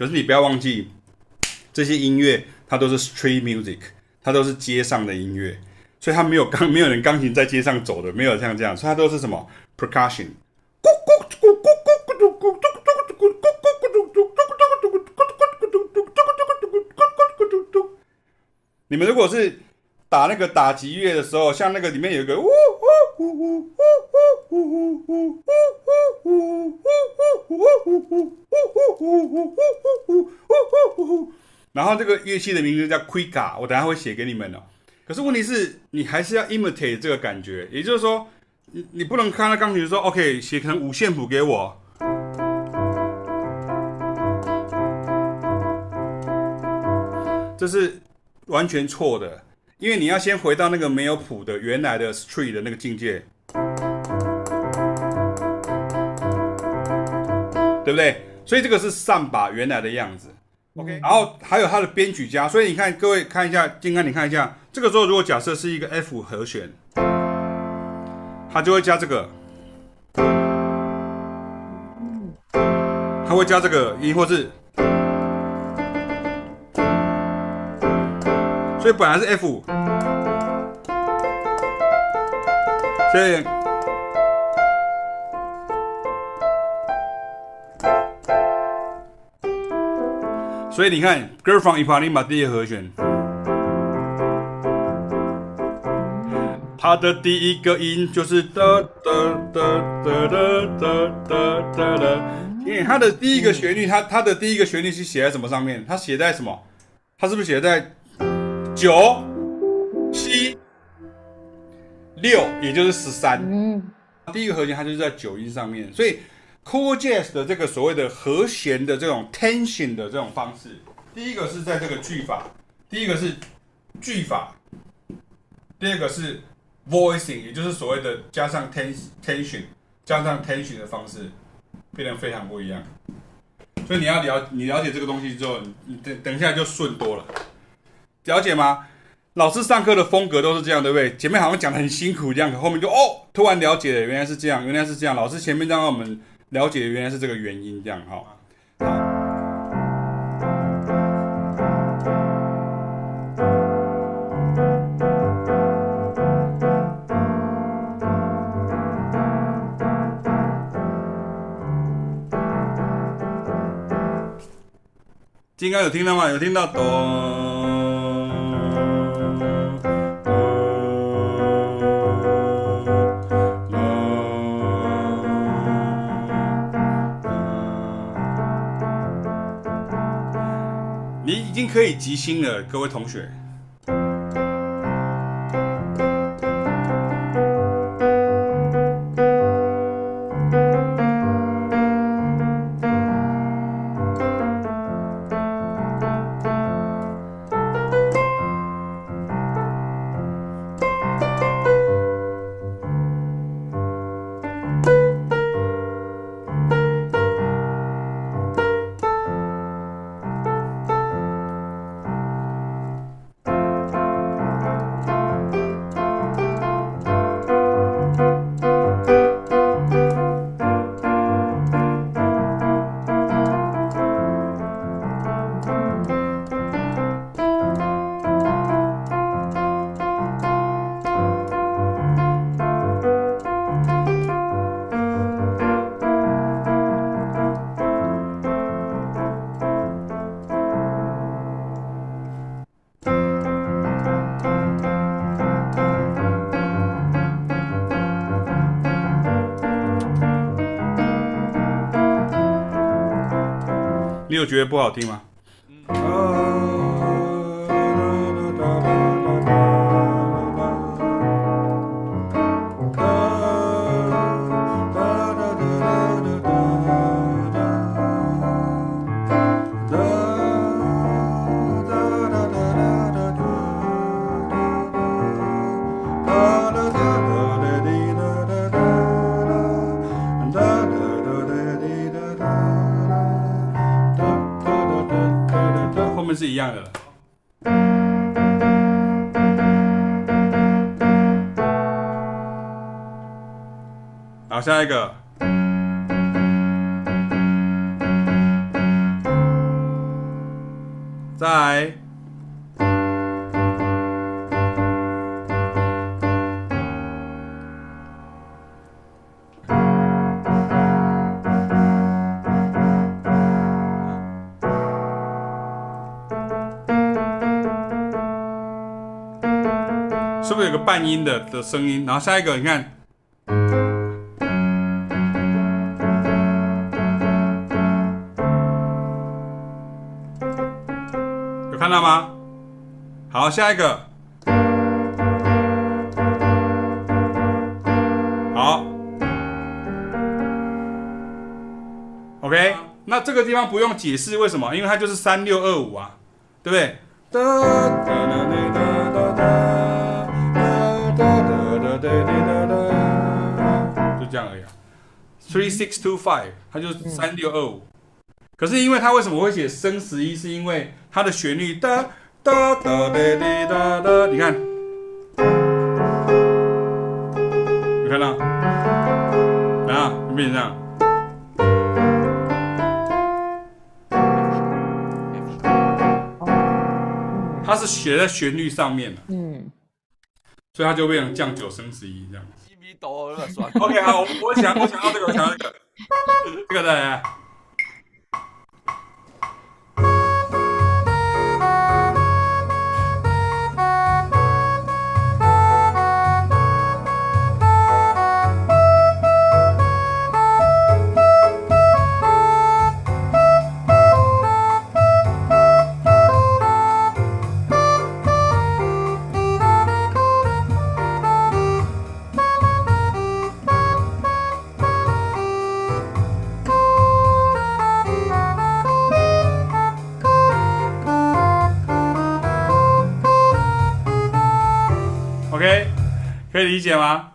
可是你不要忘记，这些音乐它都是 street music，它都是街上的音乐，所以它没有钢，没有人钢琴在街上走的，没有像这样，所以它都是什么 percussion。你们如果是打那个打击乐的时候，像那个里面有一个呜呜呜呜呜呜呜呜呜呜呜呜呜呜呜呜呜呜呜呜呜呜，然后这个乐器的名字叫 quicka 我等下会写给你们哦，可是问题是你还是要 imitate 这个感觉，也就是说你你不能看到钢琴说 OK 写成五线谱给我。这是完全错的，因为你要先回到那个没有谱的原来的 street 的那个境界。对不对？所以这个是上把原来的样子，OK。然后还有它的编曲家，所以你看各位看一下，金刚你看一下，这个时候如果假设是一个 F 和弦，它就会加这个，它会加这个音，或是。所以本来是 F，所以，所以你看，Girl from Ipanema 第一和弦，它的第一个音就是哒哒哒哒哒哒哒哒哒，因为它的第一个旋律，它它的第一个旋律是写在什么上面？它写在什么？它是不是写在？九、七、六，也就是十三。嗯，第一个和弦它就是在九音上面，所以 Cool Jazz 的这个所谓的和弦的这种 tension 的这种方式，第一个是在这个句法，第一个是句法，第二个是 voicing，也就是所谓的加上 tension，加上 tension 的方式，变得非常不一样。所以你要了，你了解这个东西之后，你等等一下就顺多了。了解吗？老师上课的风格都是这样，对不对？前面好像讲得很辛苦这样，可后面就哦，突然了解了，原来是这样，原来是这样。老师前面让我们了解原来是这个原因，这样哈。金刚有听到吗？有听到咚。已经可以即兴了，各位同学。就觉得不好听吗？是一样的。好，下一个。再来来。是不是有个半音的的声音？然后下一个，你看，有看到吗？好，下一个，好，OK，那这个地方不用解释为什么，因为它就是三六二五啊，对不对？就这样而已啊，three six two five，它就是三六二五。可是因为它为什么会写升十一？是因为它的旋律哒哒哒哒哒哒哒，你看，你看到？啊，有没有这样？它是写在旋律上面的。所以它就变成降九升十一这样。OK，好，我我想我想到这个，我想要这个，这个的。可以理解吗？